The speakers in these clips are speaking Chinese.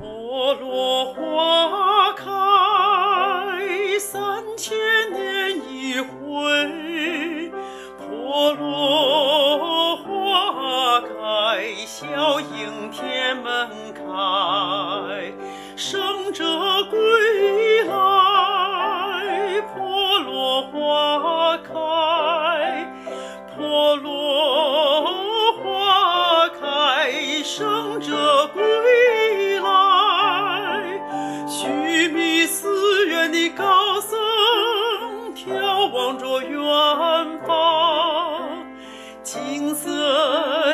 婆罗花开三千年一回，婆罗花开，笑迎天门开，生者归来，婆罗花开，婆罗花开，生者。高僧眺望着远方，金色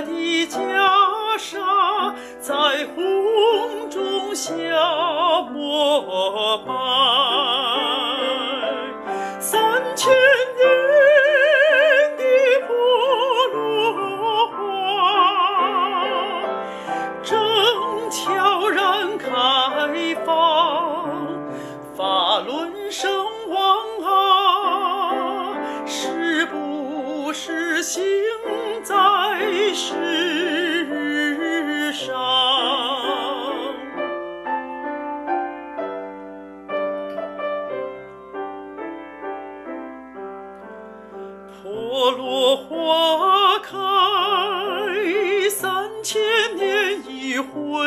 的袈裟在红中下膜拜，法轮圣王啊，是不是行在世上？婆罗花开，三千年一回。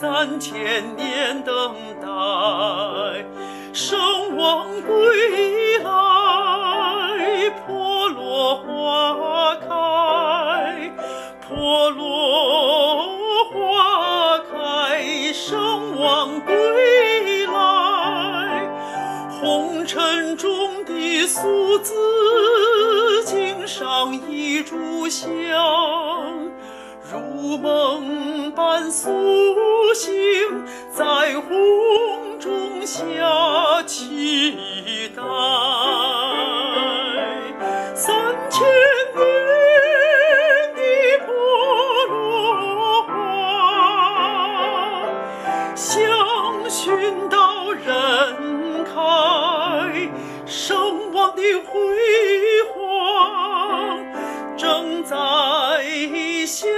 三千年等待，圣王归来。婆罗花开，婆罗花开，圣王归来。红尘中的俗子，经上一炷香，如梦般苏星，在红中下期待。三千年的波罗花，香薰到人开，圣王的辉煌正在向